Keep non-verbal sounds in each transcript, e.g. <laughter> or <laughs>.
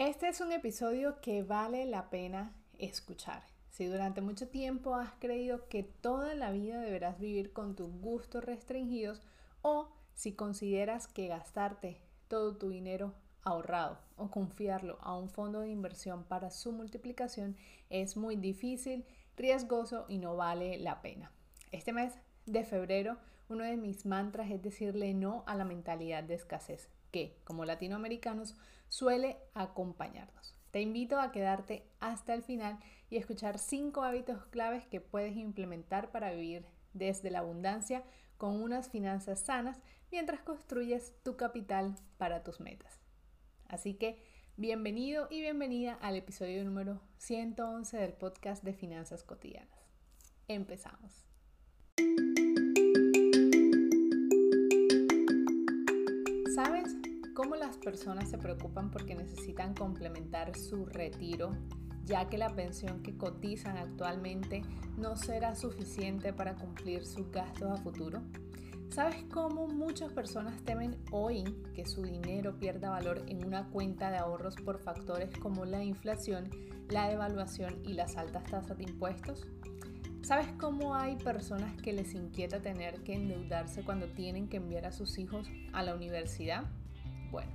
Este es un episodio que vale la pena escuchar. Si durante mucho tiempo has creído que toda la vida deberás vivir con tus gustos restringidos o si consideras que gastarte todo tu dinero ahorrado o confiarlo a un fondo de inversión para su multiplicación es muy difícil, riesgoso y no vale la pena. Este mes de febrero, uno de mis mantras es decirle no a la mentalidad de escasez que, como latinoamericanos, suele acompañarnos. Te invito a quedarte hasta el final y escuchar cinco hábitos claves que puedes implementar para vivir desde la abundancia con unas finanzas sanas mientras construyes tu capital para tus metas. Así que bienvenido y bienvenida al episodio número 111 del podcast de Finanzas Cotidianas. Empezamos. ¿Sabes cómo las personas se preocupan porque necesitan complementar su retiro, ya que la pensión que cotizan actualmente no será suficiente para cumplir sus gastos a futuro? ¿Sabes cómo muchas personas temen hoy que su dinero pierda valor en una cuenta de ahorros por factores como la inflación, la devaluación y las altas tasas de impuestos? ¿Sabes cómo hay personas que les inquieta tener que endeudarse cuando tienen que enviar a sus hijos a la universidad? Bueno,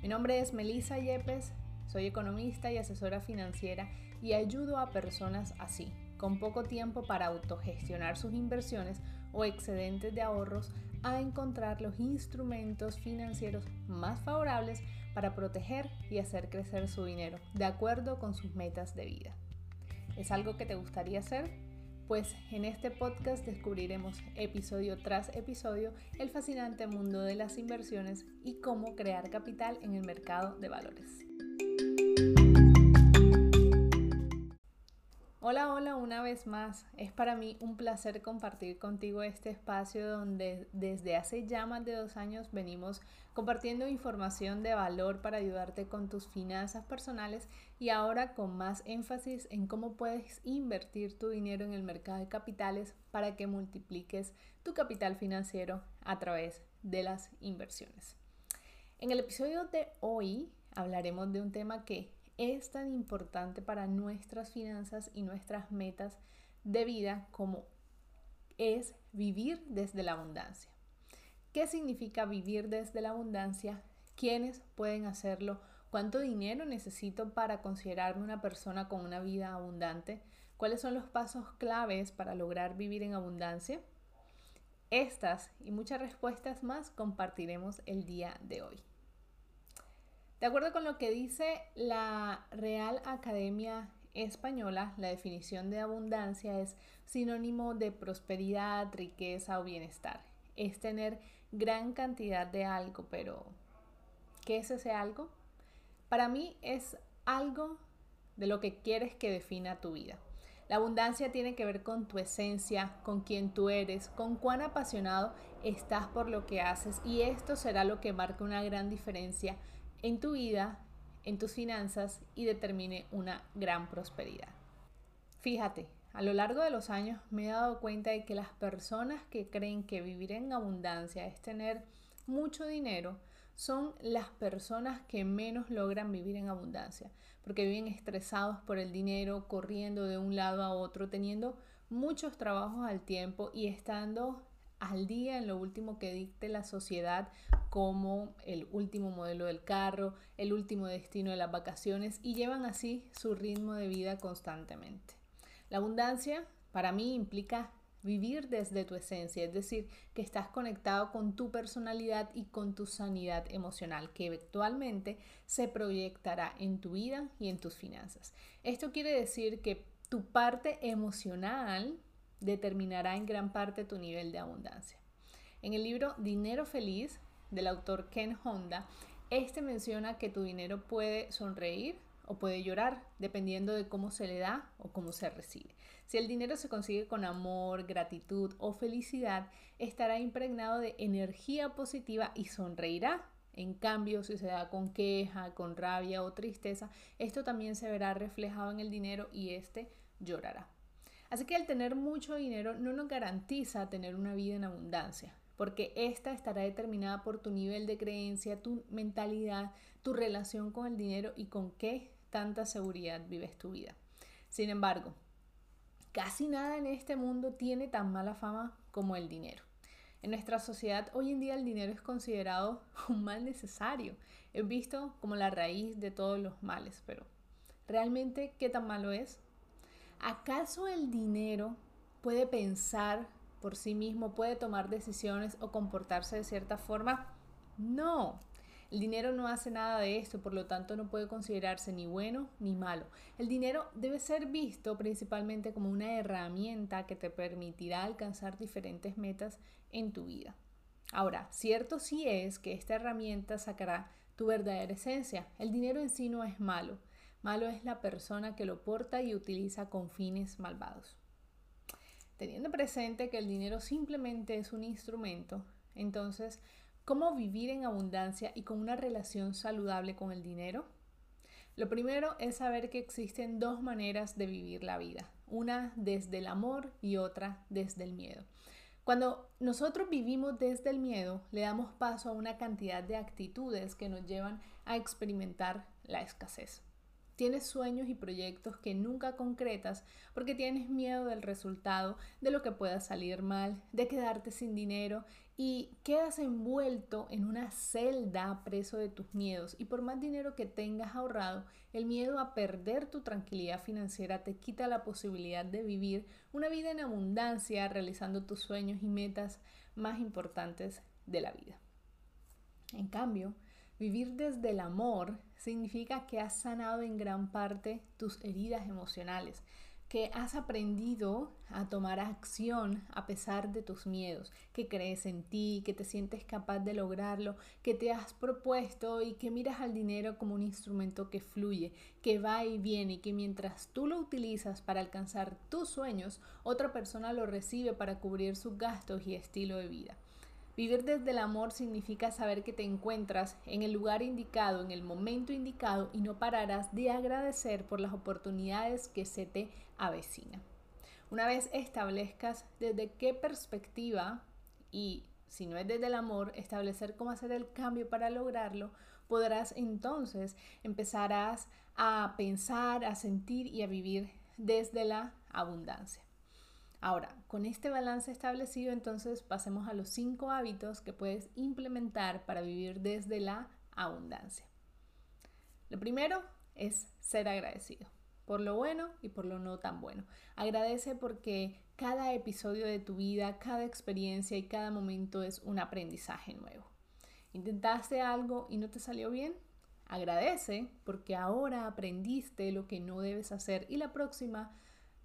mi nombre es Melissa Yepes, soy economista y asesora financiera y ayudo a personas así, con poco tiempo para autogestionar sus inversiones o excedentes de ahorros, a encontrar los instrumentos financieros más favorables para proteger y hacer crecer su dinero de acuerdo con sus metas de vida. ¿Es algo que te gustaría hacer? Pues en este podcast descubriremos episodio tras episodio el fascinante mundo de las inversiones y cómo crear capital en el mercado de valores. Hola, hola una vez más. Es para mí un placer compartir contigo este espacio donde desde hace ya más de dos años venimos compartiendo información de valor para ayudarte con tus finanzas personales y ahora con más énfasis en cómo puedes invertir tu dinero en el mercado de capitales para que multipliques tu capital financiero a través de las inversiones. En el episodio de hoy hablaremos de un tema que es tan importante para nuestras finanzas y nuestras metas de vida como es vivir desde la abundancia. ¿Qué significa vivir desde la abundancia? ¿Quiénes pueden hacerlo? ¿Cuánto dinero necesito para considerarme una persona con una vida abundante? ¿Cuáles son los pasos claves para lograr vivir en abundancia? Estas y muchas respuestas más compartiremos el día de hoy. De acuerdo con lo que dice la Real Academia Española, la definición de abundancia es sinónimo de prosperidad, riqueza o bienestar. Es tener gran cantidad de algo, pero ¿qué es ese algo? Para mí es algo de lo que quieres que defina tu vida. La abundancia tiene que ver con tu esencia, con quién tú eres, con cuán apasionado estás por lo que haces y esto será lo que marque una gran diferencia en tu vida, en tus finanzas y determine una gran prosperidad. Fíjate, a lo largo de los años me he dado cuenta de que las personas que creen que vivir en abundancia es tener mucho dinero, son las personas que menos logran vivir en abundancia, porque viven estresados por el dinero, corriendo de un lado a otro, teniendo muchos trabajos al tiempo y estando al día en lo último que dicte la sociedad como el último modelo del carro, el último destino de las vacaciones y llevan así su ritmo de vida constantemente. La abundancia para mí implica vivir desde tu esencia, es decir, que estás conectado con tu personalidad y con tu sanidad emocional, que eventualmente se proyectará en tu vida y en tus finanzas. Esto quiere decir que tu parte emocional determinará en gran parte tu nivel de abundancia. En el libro Dinero Feliz del autor Ken Honda, este menciona que tu dinero puede sonreír o puede llorar, dependiendo de cómo se le da o cómo se recibe. Si el dinero se consigue con amor, gratitud o felicidad, estará impregnado de energía positiva y sonreirá. En cambio, si se da con queja, con rabia o tristeza, esto también se verá reflejado en el dinero y éste llorará. Así que el tener mucho dinero no nos garantiza tener una vida en abundancia. porque esta estará determinada por tu nivel de creencia, tu mentalidad, tu relación con el dinero y con qué tanta seguridad vives tu vida. Sin embargo, casi nada en este mundo tiene tan mala fama como el dinero. En nuestra sociedad hoy en día el dinero es considerado <laughs> un mal necesario. Es visto como la raíz de todos los males, pero ¿realmente qué tan malo es? ¿Acaso el dinero puede pensar por sí mismo, puede tomar decisiones o comportarse de cierta forma? No. El dinero no hace nada de esto, por lo tanto no puede considerarse ni bueno ni malo. El dinero debe ser visto principalmente como una herramienta que te permitirá alcanzar diferentes metas en tu vida. Ahora, cierto sí es que esta herramienta sacará tu verdadera esencia. El dinero en sí no es malo. Malo es la persona que lo porta y utiliza con fines malvados. Teniendo presente que el dinero simplemente es un instrumento, entonces ¿Cómo vivir en abundancia y con una relación saludable con el dinero? Lo primero es saber que existen dos maneras de vivir la vida, una desde el amor y otra desde el miedo. Cuando nosotros vivimos desde el miedo, le damos paso a una cantidad de actitudes que nos llevan a experimentar la escasez. Tienes sueños y proyectos que nunca concretas porque tienes miedo del resultado, de lo que pueda salir mal, de quedarte sin dinero y quedas envuelto en una celda preso de tus miedos. Y por más dinero que tengas ahorrado, el miedo a perder tu tranquilidad financiera te quita la posibilidad de vivir una vida en abundancia, realizando tus sueños y metas más importantes de la vida. En cambio, Vivir desde el amor significa que has sanado en gran parte tus heridas emocionales, que has aprendido a tomar acción a pesar de tus miedos, que crees en ti, que te sientes capaz de lograrlo, que te has propuesto y que miras al dinero como un instrumento que fluye, que va y viene y que mientras tú lo utilizas para alcanzar tus sueños, otra persona lo recibe para cubrir sus gastos y estilo de vida. Vivir desde el amor significa saber que te encuentras en el lugar indicado, en el momento indicado y no pararás de agradecer por las oportunidades que se te avecinan. Una vez establezcas desde qué perspectiva y si no es desde el amor, establecer cómo hacer el cambio para lograrlo, podrás entonces empezarás a pensar, a sentir y a vivir desde la abundancia. Ahora, con este balance establecido, entonces pasemos a los cinco hábitos que puedes implementar para vivir desde la abundancia. Lo primero es ser agradecido por lo bueno y por lo no tan bueno. Agradece porque cada episodio de tu vida, cada experiencia y cada momento es un aprendizaje nuevo. ¿Intentaste algo y no te salió bien? Agradece porque ahora aprendiste lo que no debes hacer y la próxima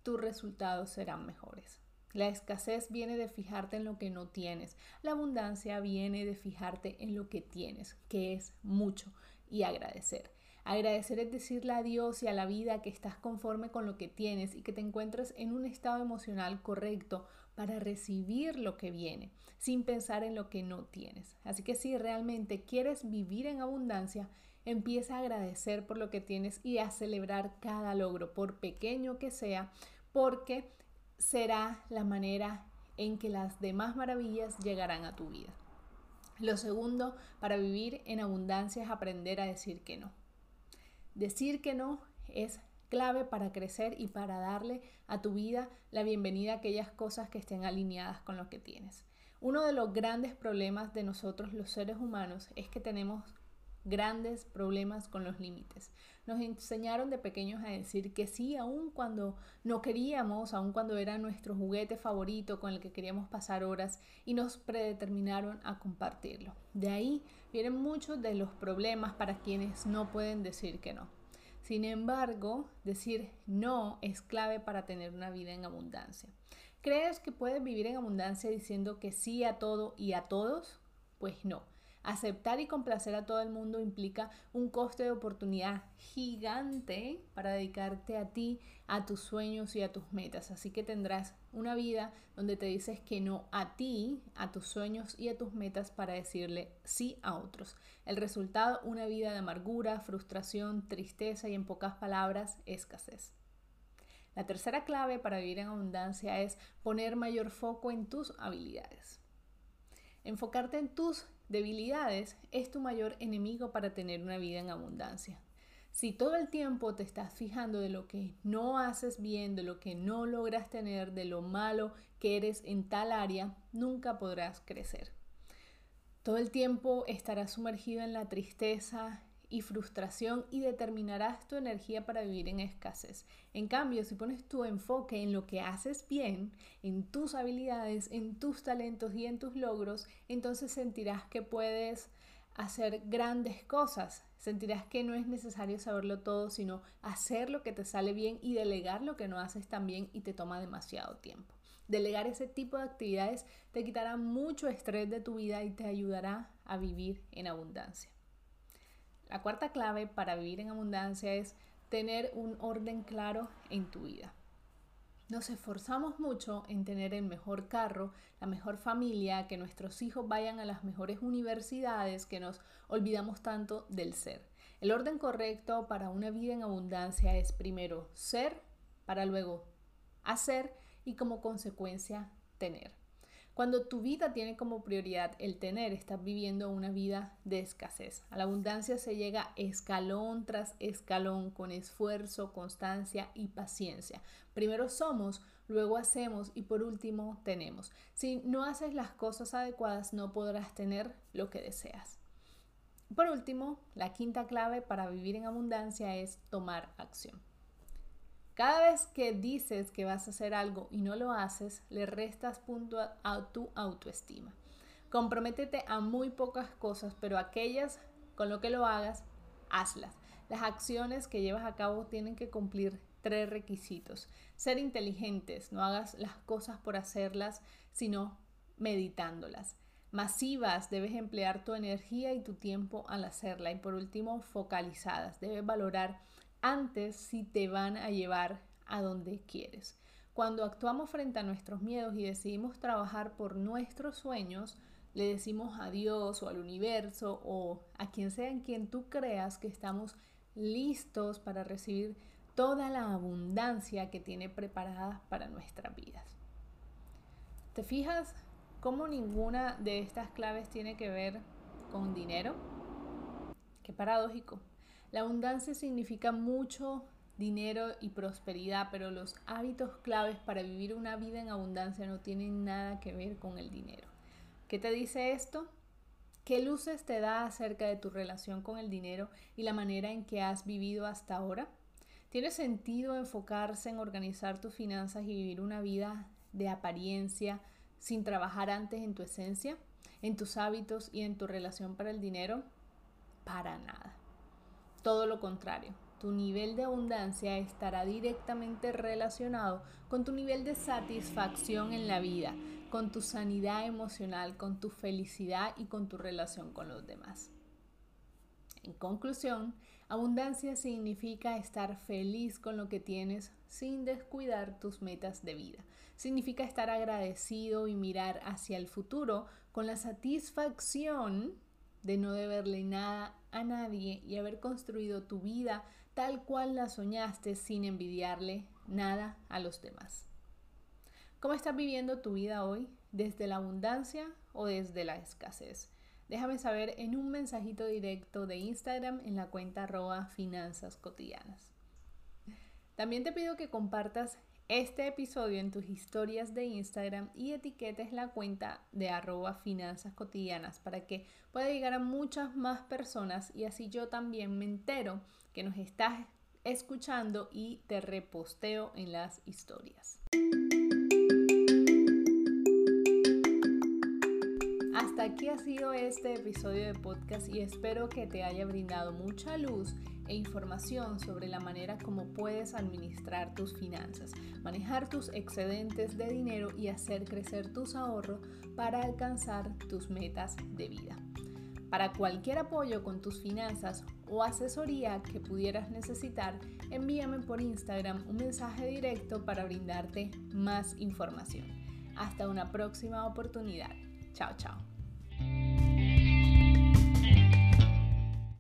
tus resultados serán mejores. La escasez viene de fijarte en lo que no tienes. La abundancia viene de fijarte en lo que tienes, que es mucho, y agradecer. Agradecer es decirle a Dios y a la vida que estás conforme con lo que tienes y que te encuentres en un estado emocional correcto para recibir lo que viene, sin pensar en lo que no tienes. Así que si realmente quieres vivir en abundancia, empieza a agradecer por lo que tienes y a celebrar cada logro, por pequeño que sea, porque será la manera en que las demás maravillas llegarán a tu vida. Lo segundo para vivir en abundancia es aprender a decir que no. Decir que no es clave para crecer y para darle a tu vida la bienvenida a aquellas cosas que estén alineadas con lo que tienes. Uno de los grandes problemas de nosotros los seres humanos es que tenemos grandes problemas con los límites. Nos enseñaron de pequeños a decir que sí, aun cuando no queríamos, aun cuando era nuestro juguete favorito con el que queríamos pasar horas y nos predeterminaron a compartirlo. De ahí vienen muchos de los problemas para quienes no pueden decir que no. Sin embargo, decir no es clave para tener una vida en abundancia. ¿Crees que puedes vivir en abundancia diciendo que sí a todo y a todos? Pues no. Aceptar y complacer a todo el mundo implica un coste de oportunidad gigante para dedicarte a ti, a tus sueños y a tus metas. Así que tendrás una vida donde te dices que no a ti, a tus sueños y a tus metas para decirle sí a otros. El resultado, una vida de amargura, frustración, tristeza y en pocas palabras, escasez. La tercera clave para vivir en abundancia es poner mayor foco en tus habilidades. Enfocarte en tus debilidades es tu mayor enemigo para tener una vida en abundancia. Si todo el tiempo te estás fijando de lo que no haces bien, de lo que no logras tener, de lo malo que eres en tal área, nunca podrás crecer. Todo el tiempo estarás sumergido en la tristeza, y frustración y determinarás tu energía para vivir en escasez. En cambio, si pones tu enfoque en lo que haces bien, en tus habilidades, en tus talentos y en tus logros, entonces sentirás que puedes hacer grandes cosas. Sentirás que no es necesario saberlo todo, sino hacer lo que te sale bien y delegar lo que no haces tan bien y te toma demasiado tiempo. Delegar ese tipo de actividades te quitará mucho estrés de tu vida y te ayudará a vivir en abundancia. La cuarta clave para vivir en abundancia es tener un orden claro en tu vida. Nos esforzamos mucho en tener el mejor carro, la mejor familia, que nuestros hijos vayan a las mejores universidades, que nos olvidamos tanto del ser. El orden correcto para una vida en abundancia es primero ser, para luego hacer y como consecuencia tener. Cuando tu vida tiene como prioridad el tener, estás viviendo una vida de escasez. A la abundancia se llega escalón tras escalón con esfuerzo, constancia y paciencia. Primero somos, luego hacemos y por último tenemos. Si no haces las cosas adecuadas, no podrás tener lo que deseas. Por último, la quinta clave para vivir en abundancia es tomar acción. Cada vez que dices que vas a hacer algo y no lo haces, le restas punto a, tu autoestima. Comprométete a muy pocas cosas, pero aquellas con lo que lo hagas, hazlas. Las acciones que llevas a cabo tienen que cumplir tres requisitos. Ser inteligentes, no hagas las cosas por hacerlas, sino meditándolas. Masivas, debes emplear tu energía y tu tiempo al hacerla. Y por último, focalizadas, debes valorar antes si te van a llevar a donde quieres. Cuando actuamos frente a nuestros miedos y decidimos trabajar por nuestros sueños, le decimos a Dios o al universo o a quien sea en quien tú creas que estamos listos para recibir toda la abundancia que tiene preparada para nuestras vidas. ¿Te fijas cómo ninguna de estas claves tiene que ver con dinero? Qué paradójico. La abundancia significa mucho dinero y prosperidad, pero los hábitos claves para vivir una vida en abundancia no tienen nada que ver con el dinero. ¿Qué te dice esto? ¿Qué luces te da acerca de tu relación con el dinero y la manera en que has vivido hasta ahora? ¿Tiene sentido enfocarse en organizar tus finanzas y vivir una vida de apariencia sin trabajar antes en tu esencia, en tus hábitos y en tu relación para el dinero? Para nada. Todo lo contrario, tu nivel de abundancia estará directamente relacionado con tu nivel de satisfacción en la vida, con tu sanidad emocional, con tu felicidad y con tu relación con los demás. En conclusión, abundancia significa estar feliz con lo que tienes sin descuidar tus metas de vida. Significa estar agradecido y mirar hacia el futuro con la satisfacción de no deberle nada a nadie y haber construido tu vida tal cual la soñaste sin envidiarle nada a los demás. ¿Cómo estás viviendo tu vida hoy? ¿Desde la abundancia o desde la escasez? Déjame saber en un mensajito directo de Instagram en la cuenta arroba finanzas cotidianas. También te pido que compartas este episodio en tus historias de Instagram y etiquetes la cuenta de arroba finanzas cotidianas para que pueda llegar a muchas más personas y así yo también me entero que nos estás escuchando y te reposteo en las historias. Aquí ha sido este episodio de podcast y espero que te haya brindado mucha luz e información sobre la manera como puedes administrar tus finanzas, manejar tus excedentes de dinero y hacer crecer tus ahorros para alcanzar tus metas de vida. Para cualquier apoyo con tus finanzas o asesoría que pudieras necesitar, envíame por Instagram un mensaje directo para brindarte más información. Hasta una próxima oportunidad. Chao, chao.